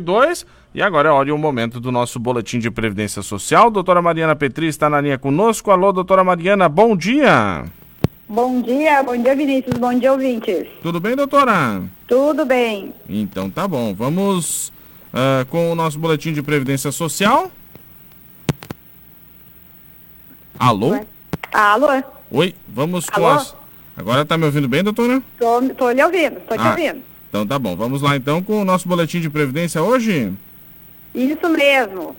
22 e agora é hora e o momento do nosso boletim de previdência social. Doutora Mariana Petri está na linha conosco. Alô, doutora Mariana, bom dia. Bom dia, bom dia Vinícius, bom dia ouvintes. Tudo bem, doutora? Tudo bem. Então tá bom, vamos uh, com o nosso boletim de previdência social. Alô? Ué? Alô? Oi, vamos com Alô? as... Agora tá me ouvindo bem, doutora? Tô, tô lhe ouvindo, tô te Ah. ouvindo. Então tá bom, vamos lá então com o nosso boletim de previdência hoje. Isso mesmo.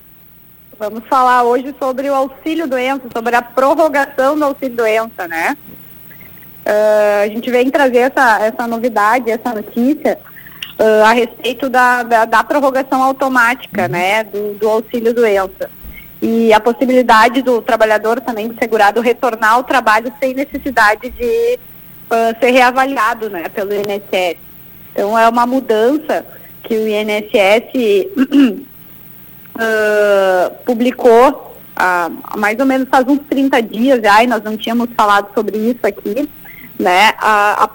Vamos falar hoje sobre o auxílio doença, sobre a prorrogação do auxílio doença, né? Ah, a gente vem trazer essa, essa novidade, essa notícia ah, a respeito da, da, da prorrogação automática, né, do, do auxílio doença. E a possibilidade do trabalhador também do segurado retornar ao trabalho sem necessidade de ah, ser reavaliado, né, pelo INSS. Então é uma mudança que o INSS ah, publicou há mais ou menos faz uns 30 dias já, e nós não tínhamos falado sobre isso aqui, né?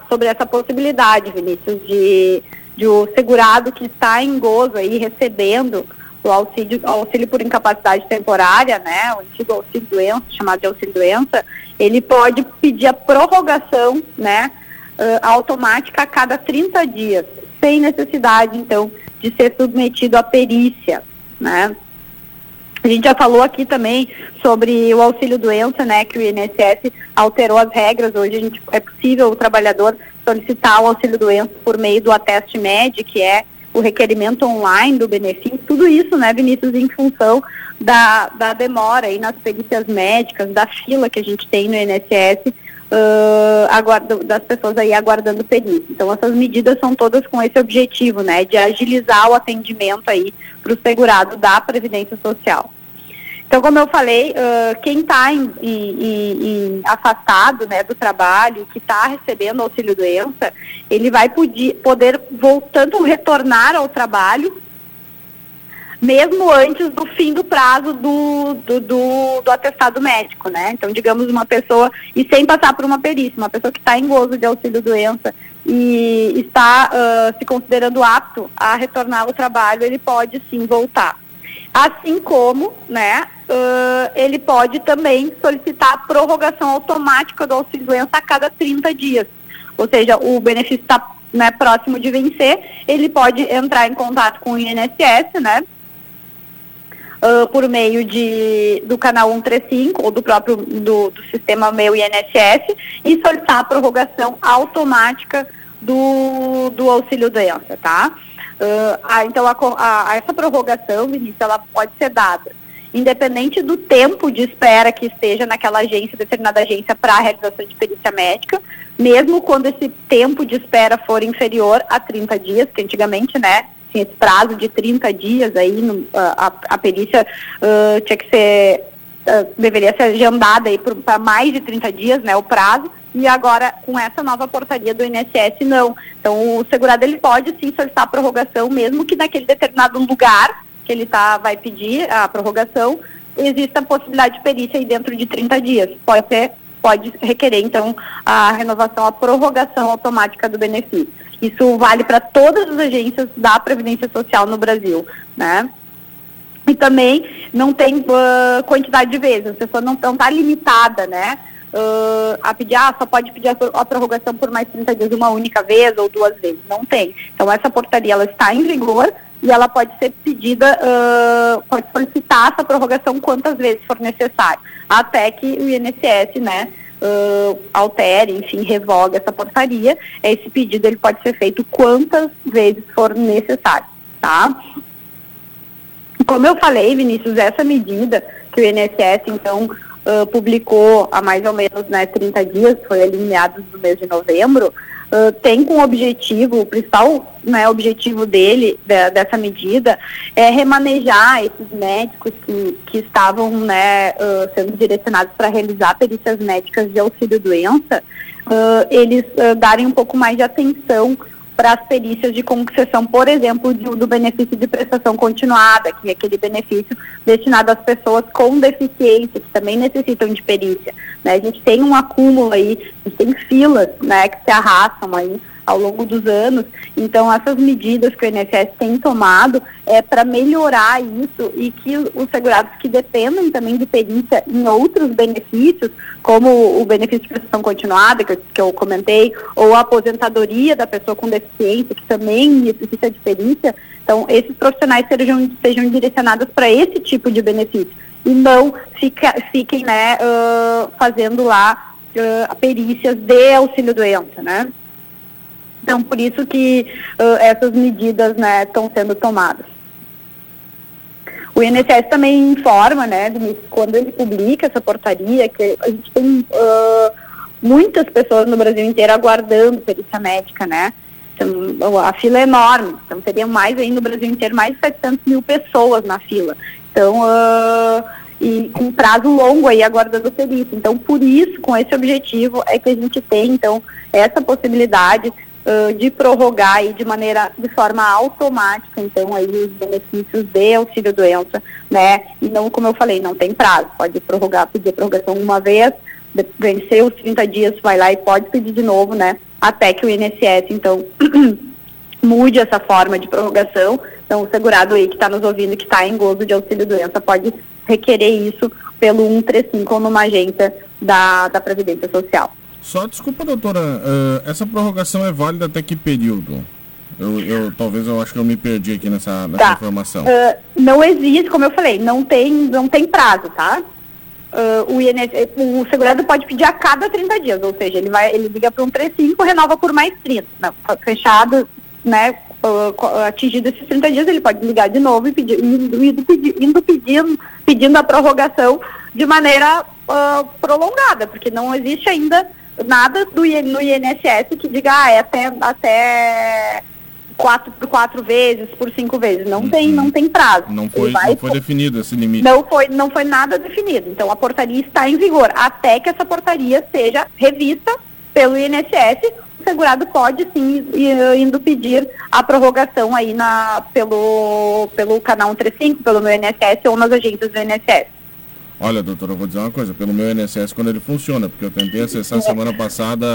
sobre essa possibilidade, Vinícius, de, de o segurado que está em gozo aí recebendo o auxílio, auxílio por incapacidade temporária, né? O antigo auxílio doença, chamado de auxílio doença, ele pode pedir a prorrogação, né? Ah, automática a cada 30 dias, sem necessidade, então, de ser submetido à perícia, né? A gente já falou aqui também sobre o auxílio doença, né, que o INSS alterou as regras. Hoje a gente, é possível o trabalhador solicitar o auxílio doença por meio do ateste MED, que é o requerimento online do benefício. Tudo isso, né, Vinícius, em função da, da demora aí nas perícias médicas, da fila que a gente tem no INSS, ãh, aguarda- das pessoas aí aguardando perícia. Então essas medidas são todas com esse objetivo, né, de agilizar o atendimento aí para o segurado da Previdência Social. Então, como eu falei, ãh, quem está afastado né, do trabalho, que está recebendo auxílio doença, ele vai poder, poder voltando retornar ao trabalho, mesmo antes do fim do prazo do, do, do, do atestado médico, né? Então, digamos, uma pessoa, e sem passar por uma perícia, uma pessoa que está em gozo de auxílio doença e está ãh, se considerando apto a retornar ao trabalho, ele pode sim voltar. Assim como, né, ãh, ele pode também solicitar a prorrogação automática do auxílio doença a cada 30 dias. Ou seja, o benefício está né, próximo de vencer, ele pode entrar em contato com o INSS, né, ãh, por meio de, do canal 135 ou do próprio do, do sistema meu INSS e solicitar a prorrogação automática do, do auxílio doença, tá? Então, a, co- a- a- essa prorrogação, Vinícius, ela pode ser dada independente do tempo de espera que esteja naquela agência, determinada agência, para a realização de perícia médica, mesmo quando esse tempo de espera for inferior a 30 dias, que antigamente, né, tinha esse prazo de 30 dias aí, no- a, a- perícia ãh, tinha que ser, ãh, deveria ser agendada aí para mais de 30 dias, né, o prazo, e agora, com essa nova portaria do INSS, não. Então, o segurado, ele pode sim solicitar a prorrogação, mesmo que naquele determinado lugar que ele tá, vai pedir a prorrogação, exista a possibilidade de perícia aí dentro de 30 dias. Pode ser, pode requerer, então, a renovação, a prorrogação automática do benefício. Isso vale para todas as agências da Previdência Social no Brasil, né? E também não tem ah, quantidade de vezes, a pessoa não está limitada, né? ah, a pedir, ah, só pode pedir a, a prorrogação por mais 30 dias uma única vez ou duas vezes. Não tem. Então essa portaria ela está em vigor e ela pode ser pedida, ah, pode solicitar essa prorrogação quantas vezes for necessário, até que o INSS, né, ah, altere, enfim, revogue essa portaria. Esse pedido ele pode ser feito quantas vezes for necessário, tá? Como eu falei, Vinícius, essa medida que o INSS, então, ãh, publicou há mais ou menos né, 30 dias, foi ali em meados do mês de novembro, ãh, tem como objetivo, o principal né, objetivo dele, dessa medida, é remanejar esses médicos que, que estavam né, ãh, sendo direcionados para realizar perícias médicas de auxílio-doença, ãh, eles darem um pouco mais de atenção para as perícias de concessão, por exemplo, do, do benefício de prestação continuada, que é aquele benefício destinado às pessoas com deficiência, que também necessitam de perícia. né? A gente tem um acúmulo aí, a gente tem filas né, que se arrastam aí ao longo dos anos. Então, essas medidas que o INSS tem tomado é para melhorar isso e que os segurados que dependem também de perícia em outros benefícios, como o benefício de prestação continuada, que eu, que eu comentei, ou a aposentadoria da pessoa com deficiência, que também necessita de perícia, então esses profissionais sejam, sejam direcionados para esse tipo de benefício e não fica, fiquem né, uh, fazendo lá uh, perícias de auxílio-doença, né? Então, por isso que uh, essas medidas estão né, sendo tomadas. O INSS também informa, né, quando ele publica essa portaria, que a gente tem uh, muitas pessoas no Brasil inteiro aguardando perícia médica, né? Então, a fila é enorme, então teriam mais aí no Brasil inteiro, mais de 700 mil pessoas na fila. Então, uh, e com prazo longo aí aguardando perícia. Então, por isso, com esse objetivo, é que a gente tem, então, essa possibilidade uh, de prorrogar aí de maneira, de forma automática, então, aí os benefícios de auxílio-doença, né? E não, como eu falei, não tem prazo. Pode prorrogar, pedir prorrogação uma vez, vencer os 30 dias, vai lá e pode pedir de novo, né? Até que o INSS, então, mude essa forma de prorrogação. Então, o segurado aí que está nos ouvindo, que está em gozo de auxílio-doença, pode requerer isso pelo 135 ou numa agência da, da Previdência Social. Só desculpa, doutora, uh, essa prorrogação é válida até que período? Eu, eu, talvez eu acho que eu me perdi aqui nessa, nessa tá. informação. Uh, não existe, como eu falei, não tem, não tem prazo, tá? Uh, o, INSS, o segurado pode pedir a cada 30 dias, ou seja, ele vai, ele liga para um 35, renova por mais 30. Não, fechado, né? Atingido esses 30 dias, ele pode ligar de novo e pedir, indo, indo, indo pedindo, pedindo a prorrogação de maneira uh, prolongada, porque não existe ainda nada do, no INSS que diga ah, é até, até quatro por quatro vezes, por cinco vezes. Não uhum. tem, não tem prazo. Não foi, vai, não foi definido esse limite. Não foi, não foi nada definido. Então a portaria está em vigor até que essa portaria seja revista pelo INSS. O segurado pode sim indo pedir a prorrogação aí na, pelo, pelo canal 135, pelo meu INSS ou nas agências do INSS. Olha, doutora, eu vou dizer uma coisa, pelo meu INSS quando ele funciona, porque eu tentei acessar semana passada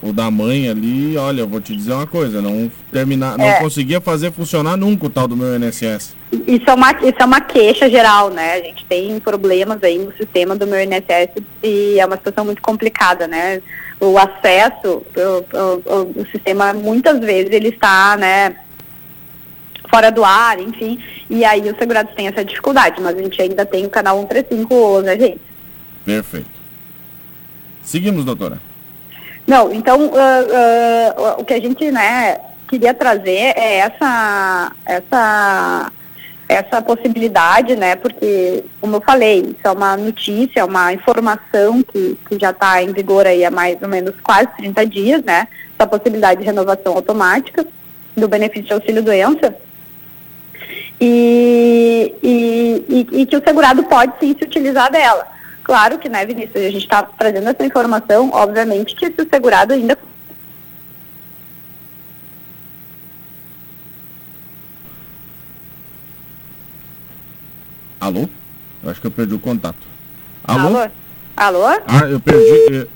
o da mãe ali, olha, eu vou te dizer uma coisa, não terminar, não é. conseguia fazer funcionar nunca o tal do meu INSS. Isso é, uma, isso é uma queixa geral, né? A gente tem problemas aí no sistema do meu INSS e é uma situação muito complicada, né? O acesso, o, o, o sistema muitas vezes ele está, né, fora do ar, enfim, e aí os segurados têm essa dificuldade, mas a gente ainda tem o canal 135 né, gente? Perfeito. Seguimos, doutora. Não, então uh, uh, o que a gente né, queria trazer é essa, essa, essa possibilidade, né? Porque, como eu falei, isso é uma notícia, é uma informação que, que já está em vigor aí há mais ou menos quase 30 dias, né? Essa possibilidade de renovação automática do benefício de auxílio doença e, e, e, que o segurado pode sim se utilizar dela. Claro que, né, Vinícius, a gente está trazendo essa informação, obviamente, que se o segurado ainda Alô? Eu acho que eu perdi o contato. Alô? Alô? Alô? Ah, eu perdi.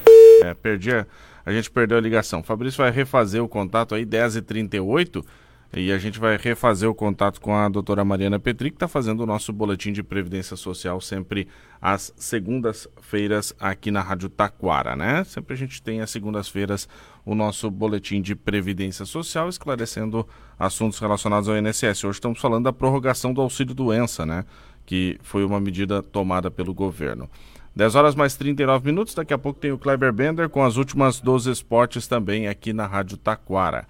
É, perdi. A, a gente perdeu a ligação. Fabrício vai refazer o contato aí, 10h38. E a gente vai refazer o contato com a doutora Mariana Petri, que está fazendo o nosso boletim de Previdência Social sempre às segundas-feiras aqui na Rádio Taquara, né? Sempre a gente tem às segundas-feiras o nosso boletim de Previdência Social, esclarecendo assuntos relacionados ao INSS. Hoje estamos falando da prorrogação do auxílio-doença, né? Que foi uma medida tomada pelo governo. 10 horas mais 39 minutos, daqui a pouco tem o Kleber Bender com as últimas 12 esportes também aqui na Rádio Taquara.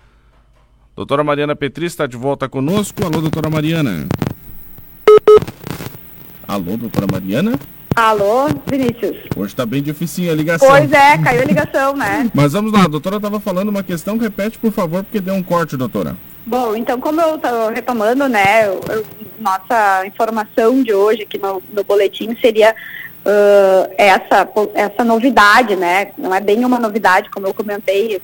Doutora Mariana Petri está de volta conosco. Alô, doutora Mariana. Alô, doutora Mariana? Alô, Vinícius. Hoje está bem difícil a ligação. Pois é, caiu a ligação, né? Mas vamos lá, a doutora estava falando uma questão, repete por favor, porque deu um corte, doutora. Bom, então como eu estou retomando, né, eu, nossa informação de hoje aqui no, no boletim seria uh, essa, essa novidade, né? Não é bem uma novidade, como eu comentei,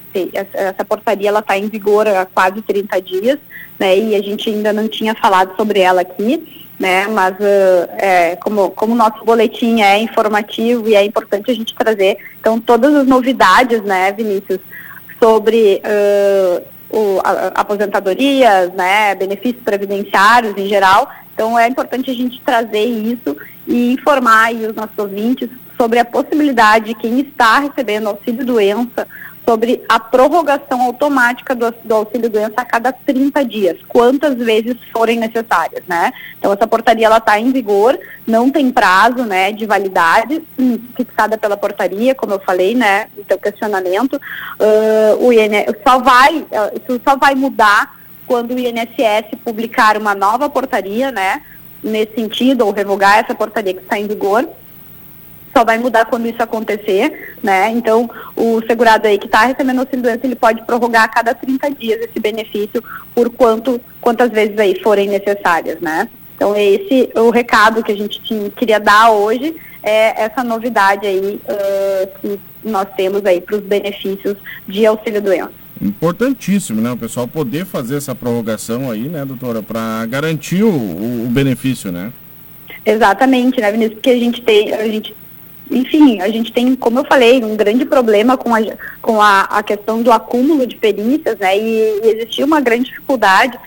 essa, portaria ela está em vigor há quase 30 dias, né? E a gente ainda não tinha falado sobre ela aqui, né? Mas uh, é, como, como o nosso boletim é informativo e é importante a gente trazer, então todas as novidades, né, Vinícius, sobre uh, o, a, aposentadorias, né, benefícios previdenciários em geral. Então é importante a gente trazer isso e informar os nossos ouvintes sobre a possibilidade de quem está recebendo auxílio doença sobre a prorrogação automática do, do auxílio doença a cada 30 dias, quantas vezes forem necessárias, né? Então essa portaria ela está em vigor, não tem prazo, né, de validade hum, fixada pela portaria, como eu falei, né, teu questionamento, uh, o INS só vai, uh, isso só vai mudar quando o INSS publicar uma nova portaria, né, nesse sentido, ou revogar essa portaria que está em vigor só vai mudar quando isso acontecer, né? Então, o segurado aí que está recebendo auxílio doença, ele pode prorrogar a cada 30 dias esse benefício por quanto, quantas vezes aí forem necessárias, né? Então, esse é o recado que a gente tinha, queria dar hoje, é essa novidade aí uh, que nós temos aí para os benefícios de auxílio doença. Importantíssimo, né? O pessoal poder fazer essa prorrogação aí, né, doutora, para garantir o, o, benefício, né? Exatamente, né, Vinícius? Porque a gente tem, a gente enfim, a gente tem, como eu falei, um grande problema com a, com a, a questão do acúmulo de perícias, né? E, e, existia uma grande dificuldade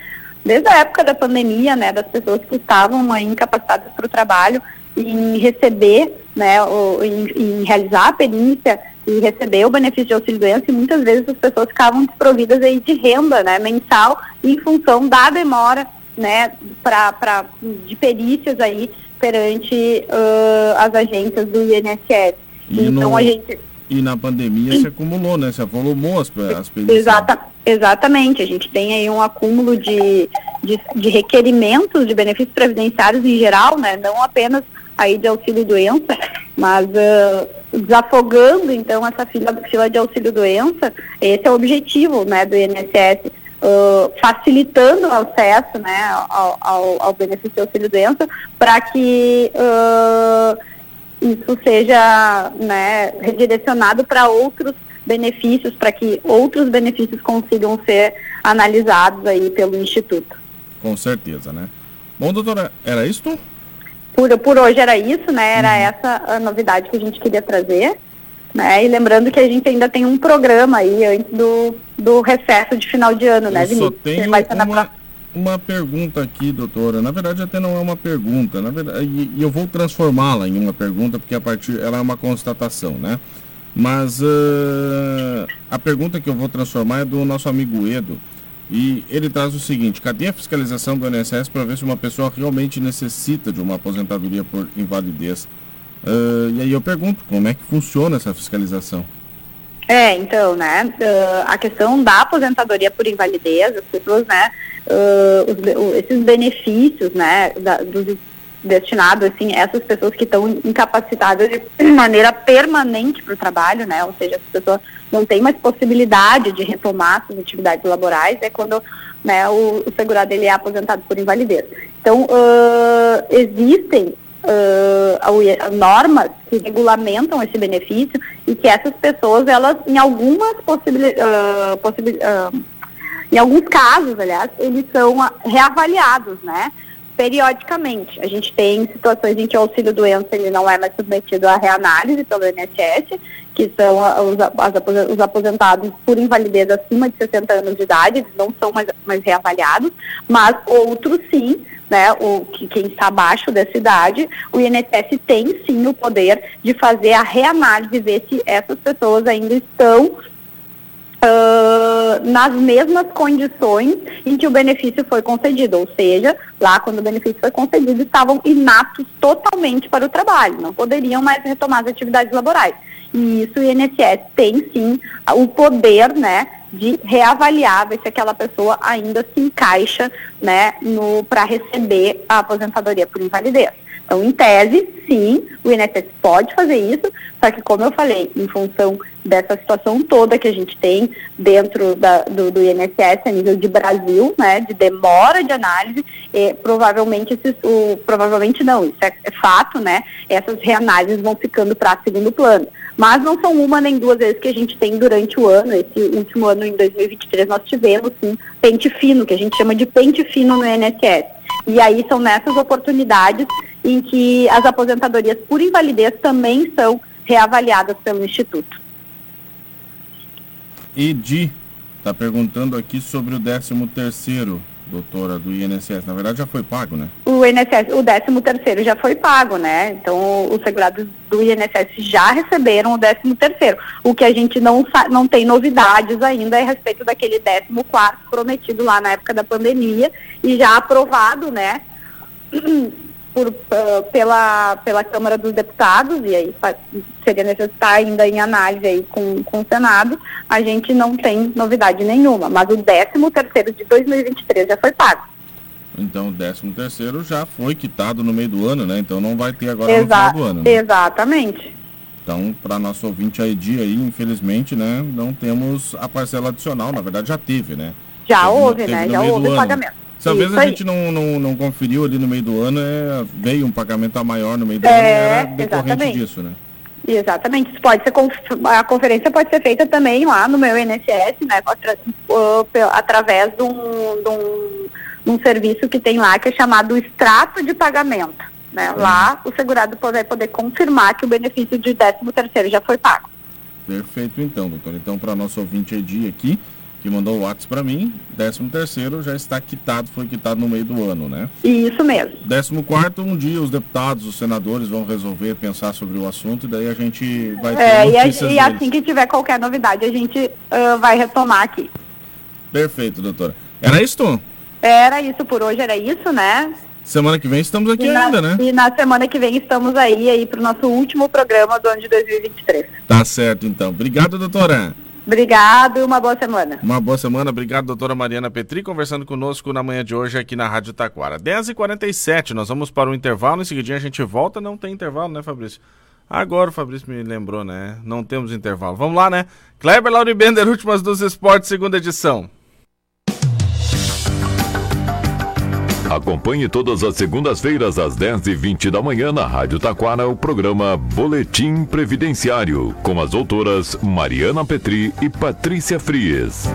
desde a época da pandemia, né? Das pessoas que estavam aí, incapacitadas para o trabalho em receber, né? Ou, em, em, realizar a perícia e receber o benefício de auxílio doença e muitas vezes as pessoas ficavam desprovidas aí de renda, né? Mensal em função da demora, né? Pra, pra, de perícias aí perante uh, as agências do INSS. E então no... a gente e na pandemia se acumulou, né? Se avolumou as, as perícias. Exata, exatamente. A gente tem aí um acúmulo de, de, de, requerimentos de benefícios previdenciários em geral, né? Não apenas aí de auxílio doença, mas uh, desafogando então essa fila, de auxílio doença, esse é o objetivo, né, do INSS uh, facilitando o acesso né, ao, ao, ao benefício de auxílio doença para que uh, isso seja né, redirecionado para outros benefícios, para que outros benefícios consigam ser analisados aí pelo Instituto. Com certeza, né? Bom, doutora, era isso? Por, por hoje era isso, né? Era uhum. essa a novidade que a gente queria trazer. Né? E lembrando que a gente ainda tem um programa aí antes do, do recesso de final de ano, né, Vinícius? Só tenho uma, uma pergunta aqui, doutora. Na verdade, até não é uma pergunta, na verdade, e, e eu vou transformá-la em uma pergunta, porque a partir ela é uma constatação, né? Mas uh, a pergunta que eu vou transformar é do nosso amigo Edo. E ele traz o seguinte: cadê a fiscalização do INSS para ver se uma pessoa realmente necessita de uma aposentadoria por invalidez? Uh, e aí eu pergunto, como é que funciona essa fiscalização? É, então, né, uh, a questão da aposentadoria por invalidez, as pessoas, né, uh, os, esses benefícios, né, da, dos destinados, assim, essas pessoas que estão incapacitadas de maneira permanente para o trabalho, né, ou seja, as pessoas não têm mais possibilidade de retomar suas atividades laborais, é quando, né, o, o segurado ele é aposentado por invalidez. Então, uh, existem uh, normas que regulamentam esse benefício e que essas pessoas, elas, em algumas possibilidades, possibil, uh, em alguns casos, aliás, eles são reavaliados, né? Periodicamente. A gente tem situações em que o auxílio doença ele não é mais submetido à reanálise pelo INSS, que são os, os aposentados por invalidez acima de 60 anos de idade, eles não são mais, mais reavaliados, mas outros sim, né, o, que, quem está abaixo dessa idade, o INSS tem sim o poder de fazer a reanálise, ver se essas pessoas ainda estão Uh, nas mesmas condições em que o benefício foi concedido, ou seja, lá quando o benefício foi concedido estavam inatos totalmente para o trabalho, não poderiam mais retomar as atividades laborais. E isso o INSS tem sim o poder, né, de reavaliar, ver se aquela pessoa ainda se encaixa né, para receber a aposentadoria por invalidez. Então, em tese, sim, o INSS pode fazer isso, só que, como eu falei, em função dessa situação toda que a gente tem dentro da, do, do, INSS a nível de Brasil, né, de demora de análise, e, provavelmente, esses, o, provavelmente não, isso é, é fato, né, essas reanálises vão ficando para segundo plano. Mas não são uma nem duas vezes que a gente tem durante o ano, esse último ano, em 2023, nós tivemos, sim, pente fino, que a gente chama de pente fino no INSS. E aí são nessas oportunidades em que as aposentadorias por invalidez também são reavaliadas pelo Instituto. Edi está perguntando aqui sobre o 13 terceiro doutora, do INSS, na verdade já foi pago, né? O INSS, o 13 terceiro já foi pago, né? Então, os segurados do INSS já receberam o 13 terceiro. O que a gente não, não tem novidades ainda é a respeito daquele 14 quarto prometido lá na época da pandemia e já aprovado, né? por, uh, pela, pela Câmara dos Deputados, e aí seria necessário ainda em análise aí com, com o Senado, a gente não tem novidade nenhuma, mas o 13 terceiro de 2023 já foi pago. Então o 13 terceiro já foi quitado no meio do ano, né? Então não vai ter agora Exa no final do ano. Né? Exatamente. Então, para nosso ouvinte ID aí, infelizmente, né, não temos a parcela adicional, na verdade já teve, né? Já teve, houve, né? Já houve o pagamento. Talvez a gente não, não, não conferiu ali no meio do ano, é, veio um pagamento a maior no meio do é, ano, era decorrente exatamente. disso, né? Exatamente. Isso pode ser a conferência pode ser feita também lá no meu INSS, né? Através de um, de um, de um serviço que tem lá que é chamado extrato de pagamento. Né? Uhum. Lá o segurado vai poder confirmar que o benefício de 13 terceiro já foi pago. Perfeito então, doutor. Então, para nosso ouvinte Edi aqui, que mandou o WhatsApp para mim, 13 terceiro já está quitado, foi quitado no meio do ano, né? Isso mesmo. 14 quarto, um dia os deputados, os senadores vão resolver pensar sobre o assunto e daí a gente vai ter é, e, e assim que tiver qualquer novidade, a gente uh, vai retomar aqui. Perfeito, doutora. Era isso? Era isso por hoje, era isso, né? Semana que vem estamos aqui na, ainda, né? E na semana que vem estamos aí, aí para o nosso último programa do ano de 2023. Tá certo, então. Obrigado, doutora. Obrigado e uma boa semana. Uma boa semana. Obrigado, doutora Mariana Petri, conversando conosco na manhã de hoje aqui na Rádio Taquara. 10h47, nós vamos para o intervalo. Em seguida a gente volta. Não tem intervalo, né, Fabrício? Agora o Fabrício me lembrou, né? Não temos intervalo. Vamos lá, né? Kleber Lauribender, últimas dos esportes, segunda edição. Acompanhe todas as segundas-feiras às 10h20 da manhã na Rádio Taquara o programa Boletim Previdenciário com as doutoras Mariana Petri e Patrícia Frias.